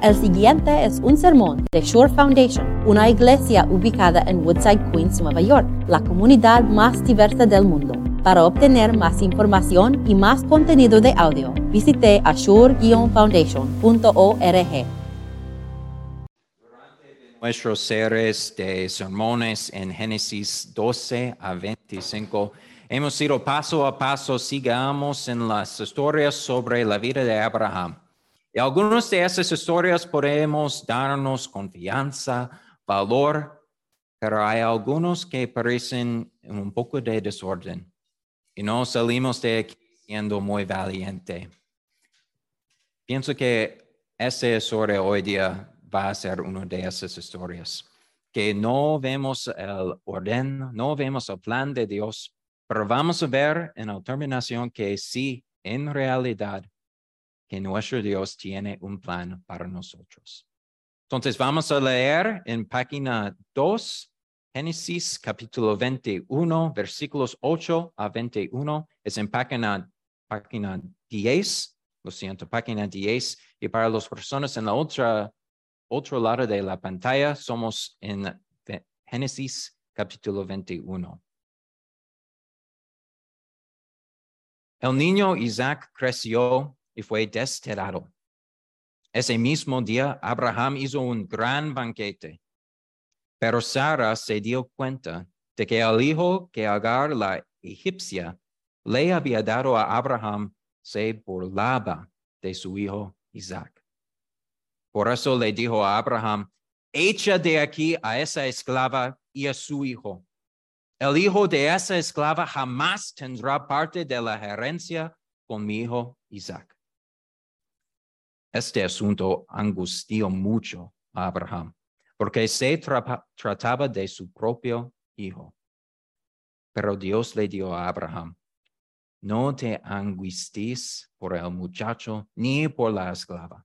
El siguiente es un sermón de Shore Foundation, una iglesia ubicada en Woodside, Queens, Nueva York, la comunidad más diversa del mundo. Para obtener más información y más contenido de audio, visite ashore-foundation.org. Nuestros series de sermones en Génesis 12 a 25 hemos ido paso a paso, sigamos en las historias sobre la vida de Abraham. Y algunas de esas historias podemos darnos confianza, valor, pero hay algunos que parecen un poco de desorden y no salimos de aquí siendo muy valiente. Pienso que esta historia hoy día va a ser una de esas historias, que no vemos el orden, no vemos el plan de Dios, pero vamos a ver en la terminación que sí, en realidad, que nuestro Dios tiene un plan para nosotros. Entonces vamos a leer en página 2, Génesis capítulo 21, versículos 8 a 21. Es en página, página 10, lo siento, página 10. Y para las personas en la otra, otro lado de la pantalla, somos en Génesis capítulo 21. El niño Isaac creció y fue desterrado. Ese mismo día, Abraham hizo un gran banquete, pero Sara se dio cuenta de que el hijo que Agar, la egipcia, le había dado a Abraham se burlaba de su hijo Isaac. Por eso le dijo a Abraham, echa de aquí a esa esclava y a su hijo. El hijo de esa esclava jamás tendrá parte de la herencia con mi hijo Isaac. Este asunto angustió mucho a Abraham, porque se trataba de su propio hijo. Pero Dios le dio a Abraham, no te angusties por el muchacho ni por la esclava.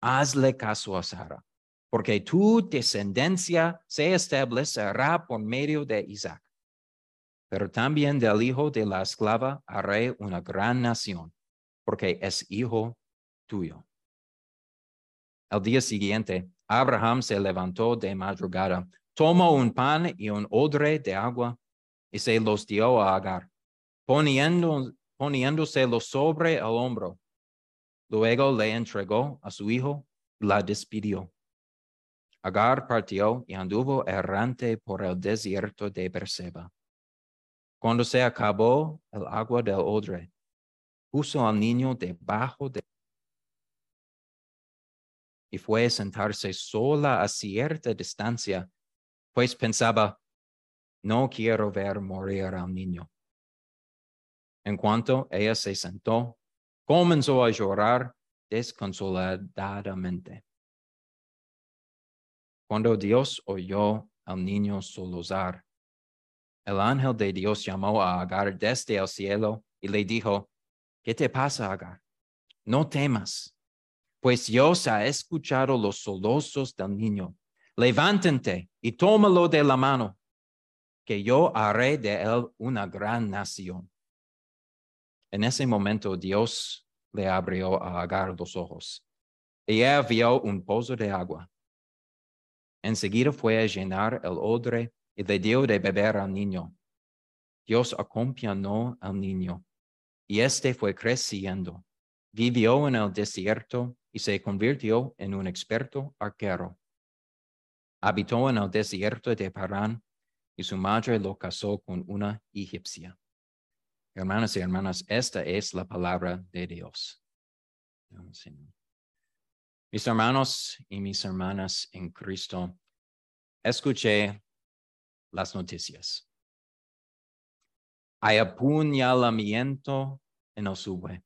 Hazle caso a Sara, porque tu descendencia se establecerá por medio de Isaac. Pero también del hijo de la esclava haré una gran nación, porque es hijo tuyo. Al día siguiente, Abraham se levantó de madrugada, tomó un pan y un odre de agua y se los dio a Agar, poniendo, poniéndoselo sobre el hombro. Luego le entregó a su hijo y la despidió. Agar partió y anduvo errante por el desierto de Berseba. Cuando se acabó el agua del odre, puso al niño debajo de y fue a sentarse sola a cierta distancia, pues pensaba, no quiero ver morir al niño. En cuanto ella se sentó, comenzó a llorar desconsoladamente. Cuando Dios oyó al niño solozar, el ángel de Dios llamó a Agar desde el cielo y le dijo, ¿qué te pasa, Agar? No temas pues Dios ha escuchado los solozos del niño. Levántate y tómalo de la mano, que yo haré de él una gran nación. En ese momento Dios le abrió a Agar los ojos. Ella vio un pozo de agua. Enseguida fue a llenar el odre y le dio de beber al niño. Dios acompañó al niño y éste fue creciendo. Vivió en el desierto y se convirtió en un experto arquero. Habitó en el desierto de Parán y su madre lo casó con una egipcia. Hermanas y hermanas, esta es la palabra de Dios. Mis hermanos y mis hermanas en Cristo, escuché las noticias. Hay apuñalamiento en el.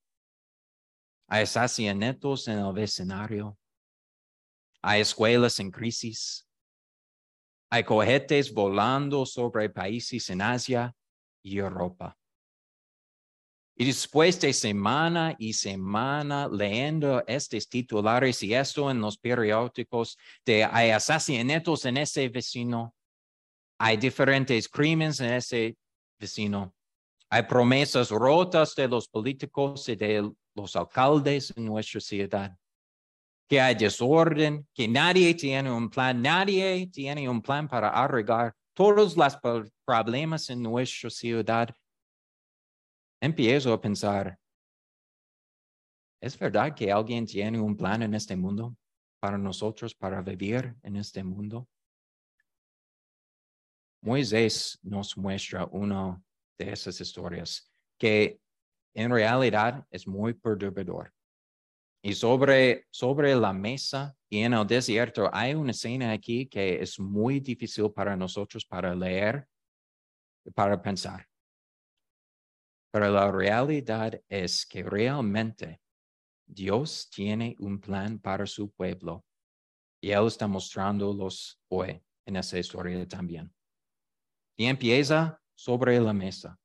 Hay asesinatos en el vecindario. Hay escuelas en crisis. Hay cohetes volando sobre países en Asia y Europa. Y después de semana y semana leyendo estos titulares y esto en los periódicos de hay asesinatos en ese vecino, hay diferentes crímenes en ese vecino, hay promesas rotas de los políticos y de los alcaldes en nuestra ciudad. que hay desorden, que nadie tiene un plan, nadie tiene un plan para arreglar todos los problemas en nuestra ciudad, empiezo a pensar, ¿es verdad que alguien tiene un plan en este mundo para nosotros, para vivir en este mundo? Moisés nos muestra una de esas historias que en realidad es muy perturbador. Y sobre, sobre la mesa y en el desierto hay una escena aquí que es muy difícil para nosotros para leer, para pensar. Pero la realidad es que realmente Dios tiene un plan para su pueblo y Él está mostrándolos hoy en esa historia también. Y empieza sobre la mesa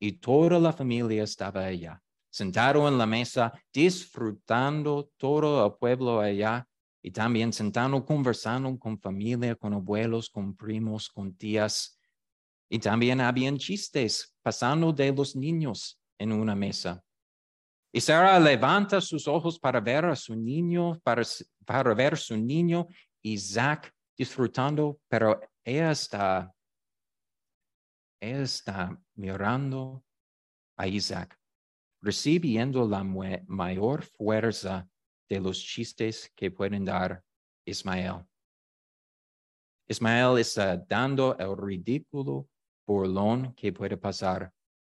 y toda la familia estaba allá sentado en la mesa, disfrutando todo el pueblo allá y también sentando, conversando con familia, con abuelos, con primos, con tías. Y también habían chistes pasando de los niños en una mesa. Y Sara levanta sus ojos para ver a su niño, para, para ver su niño, Isaac, disfrutando, pero ella está, ella está mirando a Isaac recibiendo la mayor fuerza de los chistes que pueden dar Ismael. Ismael está dando el ridículo burlón que puede pasar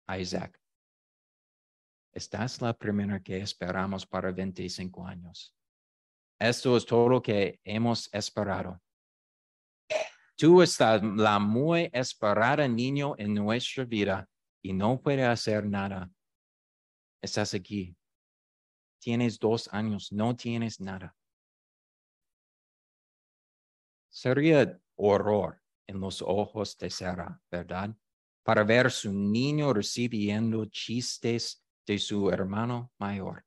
a Isaac. Esta es la primera que esperamos para 25 años. Esto es todo lo que hemos esperado. Tú estás la muy esperada niño en nuestra vida y no puede hacer nada estás aquí. Tienes dos años, no tienes nada. Sería horror en los ojos de Sara, ¿verdad? Para ver su niño recibiendo chistes de su hermano mayor.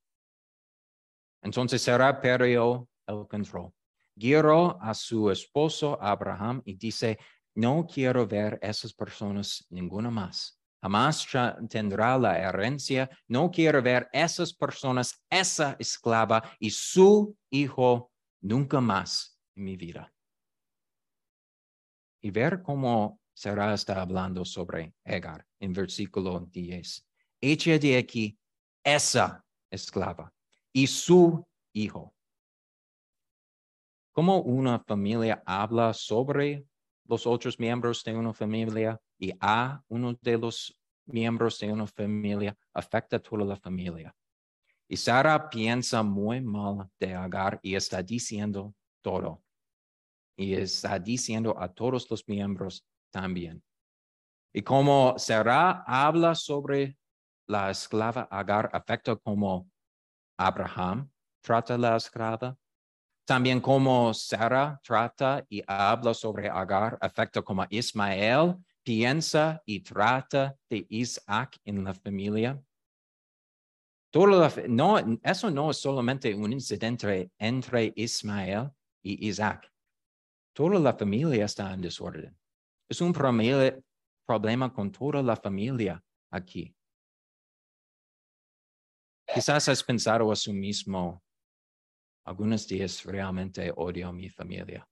Entonces Sara perdió el control. Guió a su esposo Abraham y dice, no quiero ver esas personas ninguna más jamás tendrá la herencia. No quiero ver esas personas, esa esclava y su hijo nunca más en mi vida. Y ver cómo será está hablando sobre Egar en versículo 10. Echa de aquí esa esclava y su hijo. ¿Cómo una familia habla sobre los otros miembros de una familia y a uno de los miembros de una familia afecta a toda la familia. Y Sara piensa muy mal de Agar y está diciendo todo. Y está diciendo a todos los miembros también. Y como Sara habla sobre la esclava Agar, afecta como Abraham trata la esclava, también como Sara trata y habla sobre Agar, afecta como Ismael piensa y trata de Isaac en la familia. Todo no, eso no es solamente un incidente entre Ismael y Isaac. Toda la familia está en desorden. Es un problema con toda la familia aquí. Quizás has pensado a sí mismo, algunos días realmente odio a mi familia.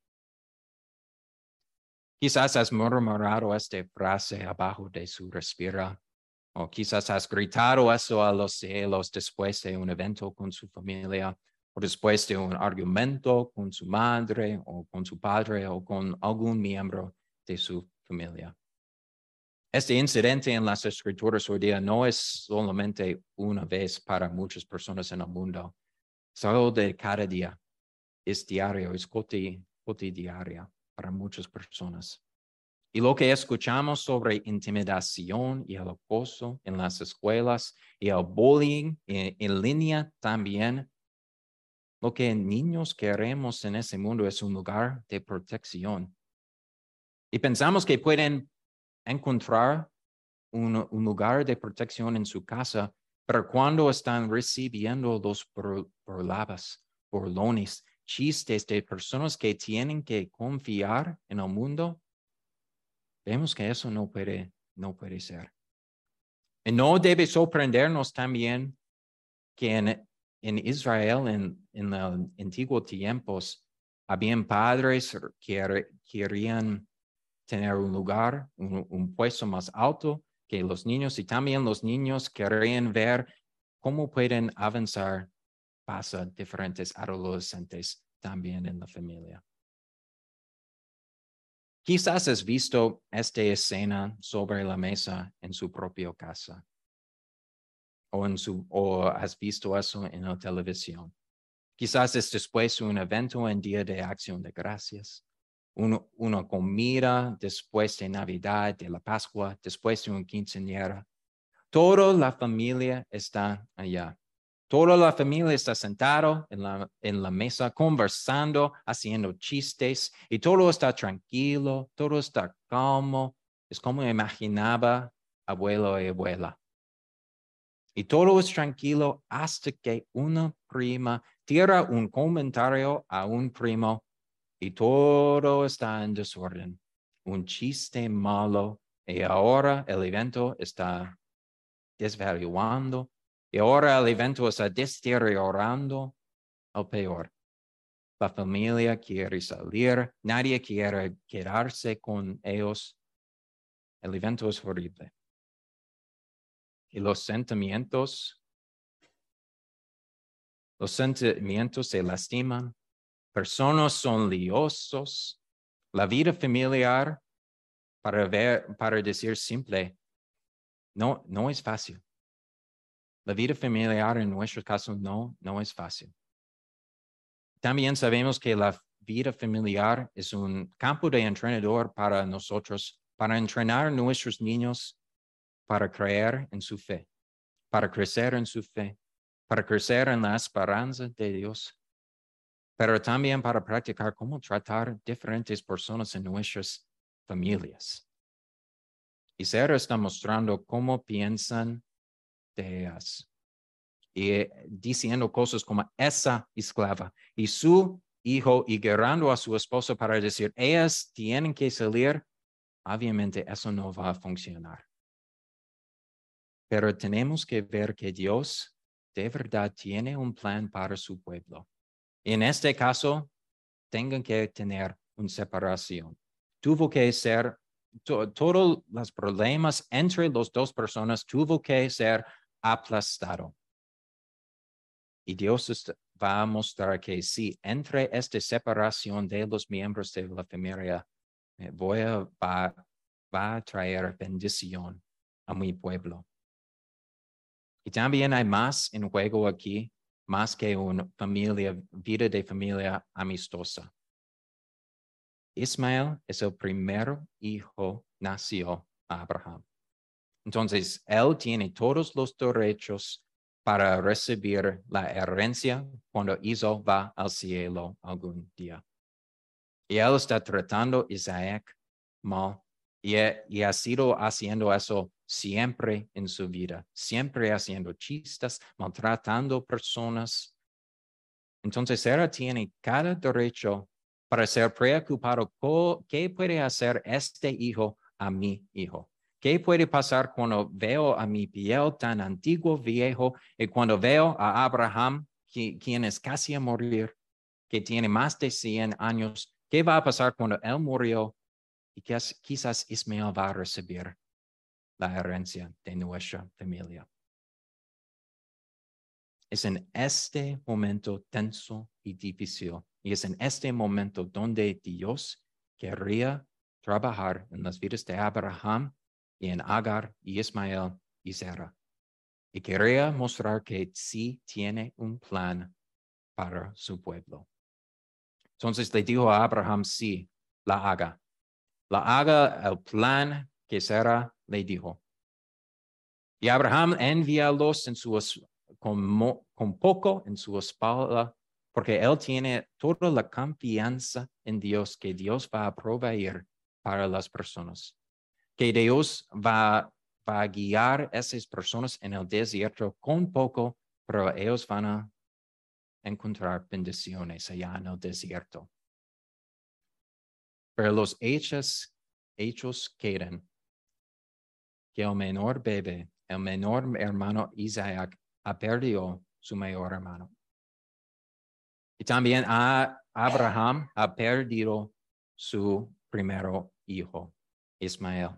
Quizás has murmurado esta frase abajo de su respira, o quizás has gritado eso a los cielos después de un evento con su familia, o después de un argumento con su madre, o con su padre, o con algún miembro de su familia. Este incidente en las escrituras hoy día no es solamente una vez para muchas personas en el mundo, es algo de cada día, es diario, es cotidiano para muchas personas. Y lo que escuchamos sobre intimidación y el acoso en las escuelas y el bullying en, línea también, lo que niños queremos en ese mundo es un lugar de protección. Y pensamos que pueden encontrar un, lugar de protección en su casa, pero cuando están recibiendo los burlabas, burlones, chistes de personas que tienen que confiar en el mundo, vemos que eso no puede, no puede ser. Y no debe sorprendernos también que en, Israel, en, en los antiguos tiempos, habían padres que querían tener un lugar, un, un puesto más alto que los niños y también los niños querían ver cómo pueden avanzar pasa diferentes adolescentes también en la familia. Quizás has visto esta escena sobre la mesa en su propia casa o, en su, o has visto eso en la televisión. Quizás es después un evento en Día de Acción de Gracias, una comida después de Navidad, de la Pascua, después de un quinceañera. Toda la familia está allá. Toda la familia está sentado en la, en la mesa conversando, haciendo chistes y todo está tranquilo, todo está calmo. Es como imaginaba abuelo y abuela. Y todo es tranquilo hasta que una prima tira un comentario a un primo y todo está en desorden. Un chiste malo y ahora el evento está desvaluando y ahora el evento está deteriorando al peor. La familia quiere salir, nadie quiere quedarse con ellos. El evento es horrible. Y los sentimientos, los sentimientos se lastiman, personas son liosos, la vida familiar, para, decir simple, no, no es fácil. La vida familiar en nuestro caso no, no es fácil. También sabemos que la vida familiar es un campo de entrenador para nosotros, para entrenar nuestros niños para creer en su fe, para crecer en su fe, para crecer en la esperanza de Dios, pero también para practicar cómo tratar diferentes personas en nuestras familias. Y Sarah está mostrando cómo piensan y eh, diciendo cosas como esa esclava y su hijo y guerrando a su esposo para decir, ellas tienen que salir, obviamente eso no va a funcionar. Pero tenemos que ver que Dios de verdad tiene un plan para su pueblo. En este caso, tengan que tener una separación. Tuvo que ser, todos los problemas entre las dos personas tuvo que ser aplastado. Y Dios va a mostrar que si entre esta separación de los miembros de la familia, eh, voy a, va, a traer bendición a mi pueblo. Y también hay más en juego aquí, más que una familia, vida de familia amistosa. Ismael es el primer hijo nació a Abraham. Entonces, él tiene todos los derechos para recibir la herencia cuando Isaac va al cielo algún día. Y él está tratando a Isaac mal y, ha sido haciendo eso siempre en su vida, siempre haciendo chistes, maltratando personas. Entonces, Sarah tiene cada derecho para ser preocupado qué puede hacer este hijo a mi hijo. ¿Qué puede pasar cuando veo a mi piel tan antiguo, viejo, y cuando veo a Abraham, quien es casi a morir, que tiene más de 100 años? ¿Qué va a pasar cuando él murió? Y quizás Ismael va a recibir la herencia de nuestra familia. Es en este momento tenso y difícil, y es en este momento donde Dios querría trabajar en las vidas de Abraham y en Agar y Ismael y Sara. Y quería mostrar que sí tiene un plan para su pueblo. Entonces le dijo a Abraham, sí, la haga. La haga el plan que Sara le dijo. Y Abraham envialos en su, con, con poco en su espalda, porque él tiene toda la confianza en Dios que Dios va a proveer para las personas que Dios va, a guiar a esas personas en el desierto con poco, pero ellos van a encontrar bendiciones allá en el desierto. Pero los hechos, hechos quedan que el menor bebé, el menor hermano Isaac, ha perdido su mayor hermano. Y también a Abraham ha perdido su primero hijo, Ismael.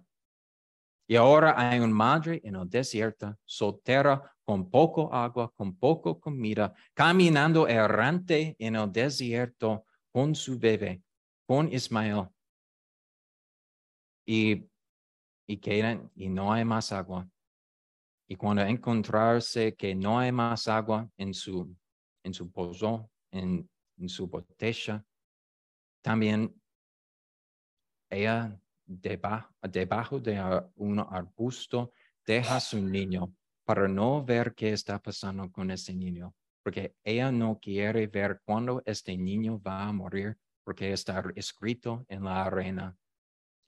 Y ahora hay una madre en el desierto, soltera, con poco agua, con poco comida, caminando errante en el desierto con su bebé, con Ismael. Y, y y no hay más agua. Y cuando encontrarse que no hay más agua en su, en su pozo, en, su botella, también ella debajo, debajo de un arbusto deja a su niño para no ver qué está pasando con este niño, porque ella no quiere ver cuándo este niño va a morir, porque está escrito en la arena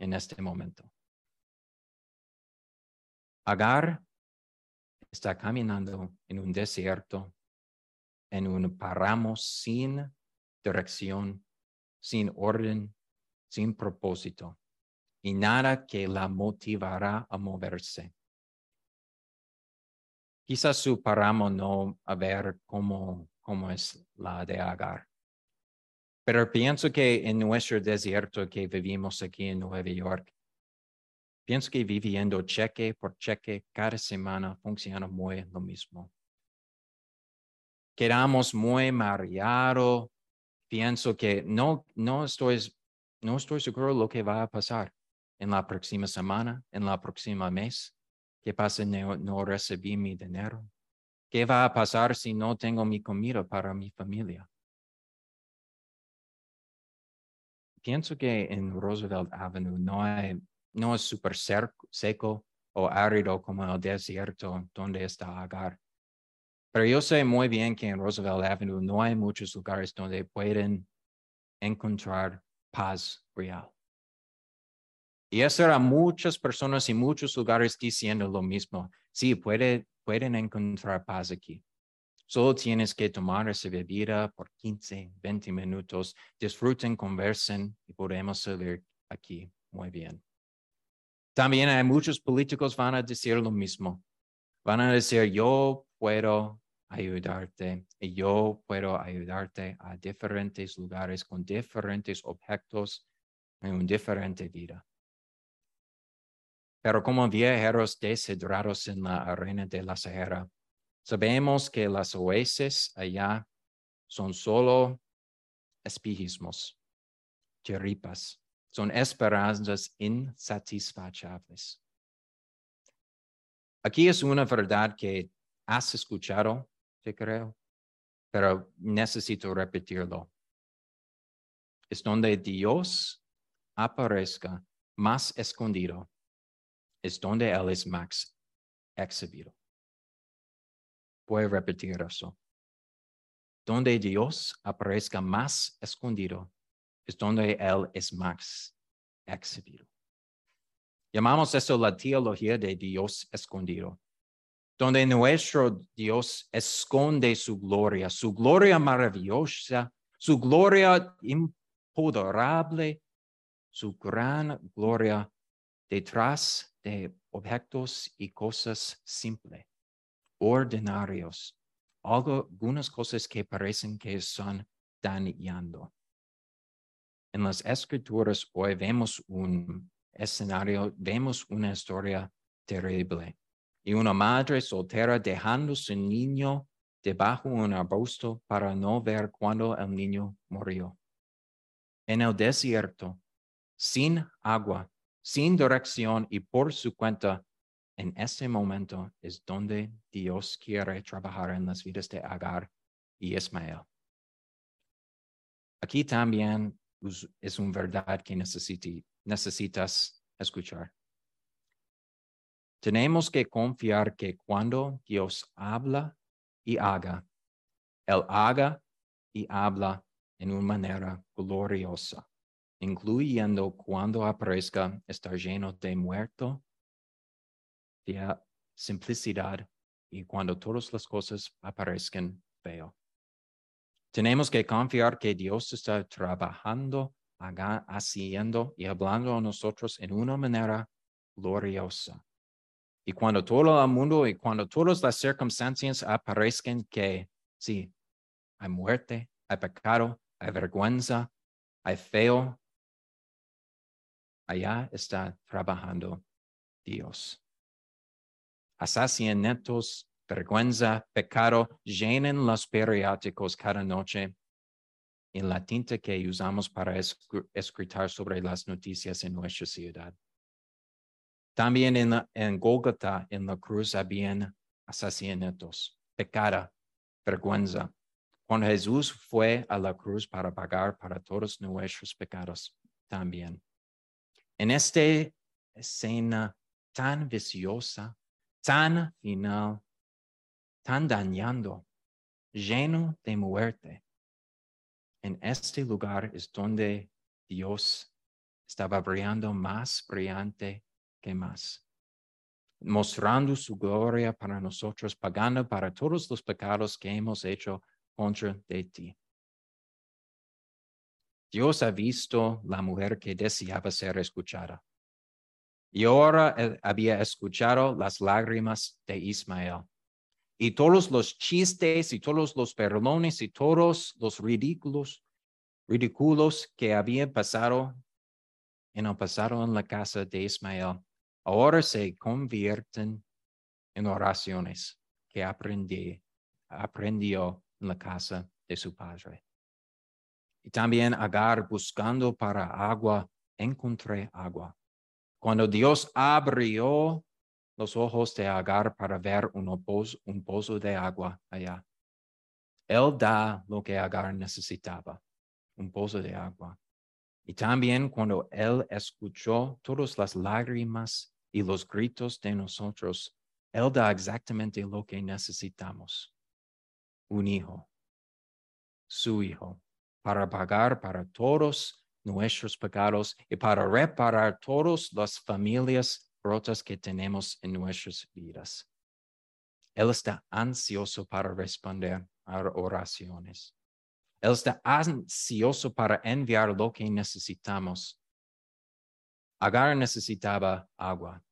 en este momento. Agar está caminando en un desierto, en un páramo sin dirección, sin orden, sin propósito y nada que la motivará a moverse. Quizás su páramo no a ver cómo, cómo es la de Agar. Pero pienso que en nuestro desierto que vivimos aquí en Nueva York, pienso que viviendo cheque por cheque cada semana funciona muy lo mismo. Quedamos muy mareados. Pienso que no, no, estoy, no estoy seguro lo que va a pasar en la próxima semana, en la próxima mes. ¿Qué pasa si no, no recibí mi dinero? ¿Qué va a pasar si no tengo mi comida para mi familia? Pienso que en Roosevelt Avenue no, hay, no es súper seco o árido como el desierto donde está Agar. Pero yo sé muy bien que en Roosevelt Avenue no hay muchos lugares donde pueden encontrar paz real. Y eso era muchas personas y muchos lugares diciendo lo mismo. Sí, puede, pueden encontrar paz aquí. Solo tienes que tomar esa bebida por 15, 20 minutos, disfruten, conversen y podemos salir aquí muy bien. También hay muchos políticos van a decir lo mismo. Van a decir, yo puedo ayudarte y yo puedo ayudarte a diferentes lugares con diferentes objetos en una diferente vida. Pero como viajeros deshidrados en la arena de la Sahara, sabemos que las oasis allá son solo espejismos, chiripas, son esperanzas insatisfachables. Aquí es una verdad que has escuchado, te creo, pero necesito repetirlo. Es donde Dios aparezca más escondido es donde Él es más exhibido. Puedo repetir eso. Donde Dios aparezca más escondido es donde Él es más exhibido. Llamamos eso la teología de Dios escondido, donde nuestro Dios esconde su gloria, su gloria maravillosa, su gloria impoderable, su gran gloria detrás de objetos y cosas simples, ordinarios, algunas cosas que parecen que son dañando. En las escrituras hoy vemos un escenario, vemos una historia terrible y una madre soltera dejando su niño debajo de un arbusto para no ver cuando el niño murió. En el desierto, sin agua, sin dirección y por su cuenta, en ese momento es donde Dios quiere trabajar en las vidas de Agar y Ismael. Aquí también es una verdad que necesitas escuchar. Tenemos que confiar que cuando Dios habla y haga, Él haga y habla en una manera gloriosa incluyendo cuando aparezca estar lleno de muerto, simplicidad y cuando todas las cosas aparezcan feo. Tenemos que confiar que Dios está trabajando, haciendo y hablando a nosotros en una manera gloriosa. Y cuando todo el mundo y cuando todas las circunstancias aparezcan que sí, hay muerte, hay pecado, hay vergüenza, hay feo, allá está trabajando Dios. Asesinatos, vergüenza, pecado llenen los periódicos cada noche en la tinta que usamos para escribir sobre las noticias en nuestra ciudad. También en, Golgotha, en la cruz, habían asesinatos, pecado, vergüenza. Cuando Jesús fue a la cruz para pagar para todos nuestros pecados también. En esta escena tan viciosa, tan final, tan dañando, lleno de muerte, en este lugar es donde Dios estaba brillando más brillante que más, mostrando su gloria para nosotros, pagando para todos los pecados que hemos hecho contra de ti. Dios ha visto la mujer que deseaba ser escuchada. Y ahora había escuchado las lágrimas de Ismael. Y todos los chistes y todos los perdones y todos los ridículos, ridículos que habían pasado en el pasado en la casa de Ismael ahora se convierten en oraciones que aprendí, aprendió en la casa de su padre. Y también Agar buscando para agua, encontré agua. Cuando Dios abrió los ojos de Agar para ver un pozo, un pozo de agua allá, Él da lo que Agar necesitaba, un pozo de agua. Y también cuando Él escuchó todas las lágrimas y los gritos de nosotros, Él da exactamente lo que necesitamos. Un hijo, su hijo, para pagar para todos nuestros pecados y para reparar todas las familias rotas que tenemos en nuestras vidas. Él está ansioso para responder a oraciones. Él está ansioso para enviar lo que necesitamos Agar necesitaba agua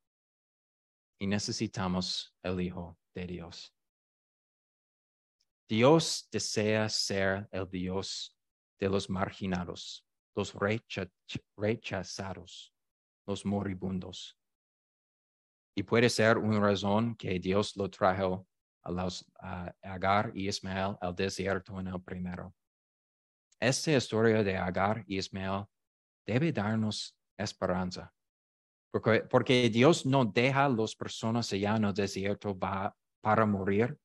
y necesitamos el Hijo de Dios. Dios desea ser el Dios de los marginados, los rechazados, los moribundos. Y puede ser una razón que Dios lo trajo a los Agar y Ismael al desierto en el primero. Esta historia de Agar y Ismael debe darnos esperanza. Porque, porque Dios no deja a las personas allá en el desierto para morir,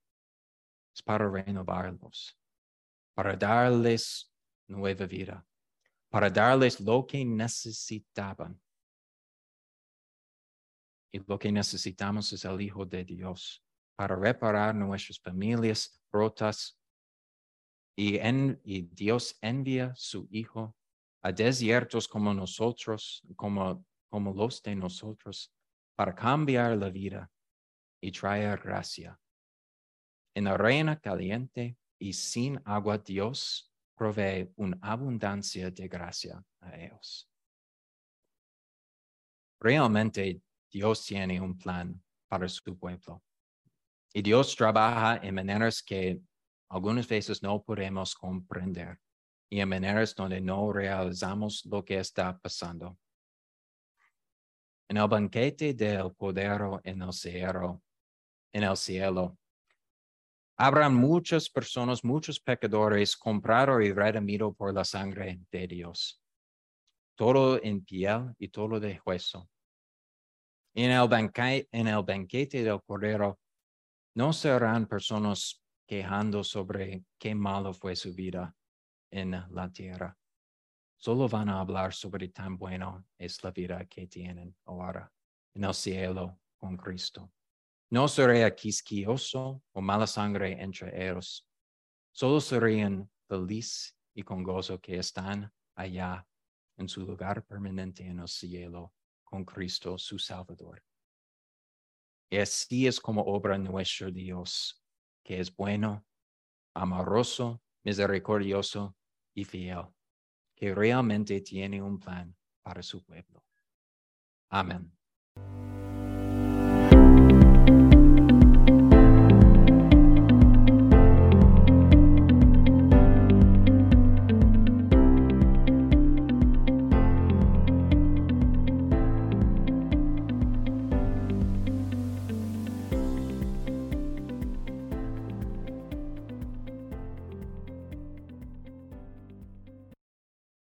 es para renovarlos, para darles nueva vida, para darles lo que necesitaban. Y lo que necesitamos es el Hijo de Dios para reparar nuestras familias rotas. Y, Dios envía su Hijo a desiertos como nosotros, como, como los de nosotros, para cambiar la vida y traer gracia. En la reina caliente y sin agua, Dios provee una abundancia de gracia a ellos. Realmente Dios tiene un plan para su pueblo. Y Dios trabaja en maneras que algunas veces no podemos comprender y en maneras donde no realizamos lo que está pasando. En el banquete del Cordero en el cielo, en el cielo, habrán muchas personas, muchos pecadores comprados y redimidos por la sangre de Dios. Todo en piel y todo de hueso. En el, en el banquete del Cordero no serán personas quejando sobre qué malo fue su vida en la tierra. Solo van a hablar sobre tan bueno es la vida que tienen ahora en el cielo con Cristo. No sería quisquioso o mala sangre entre ellos. Solo serían feliz y con gozo que están allá en su lugar permanente en el cielo con Cristo su Salvador. Y así es como obra nuestro Dios, que es bueno, amoroso, misericordioso y fiel, que realmente tiene un plan para su pueblo. Amén.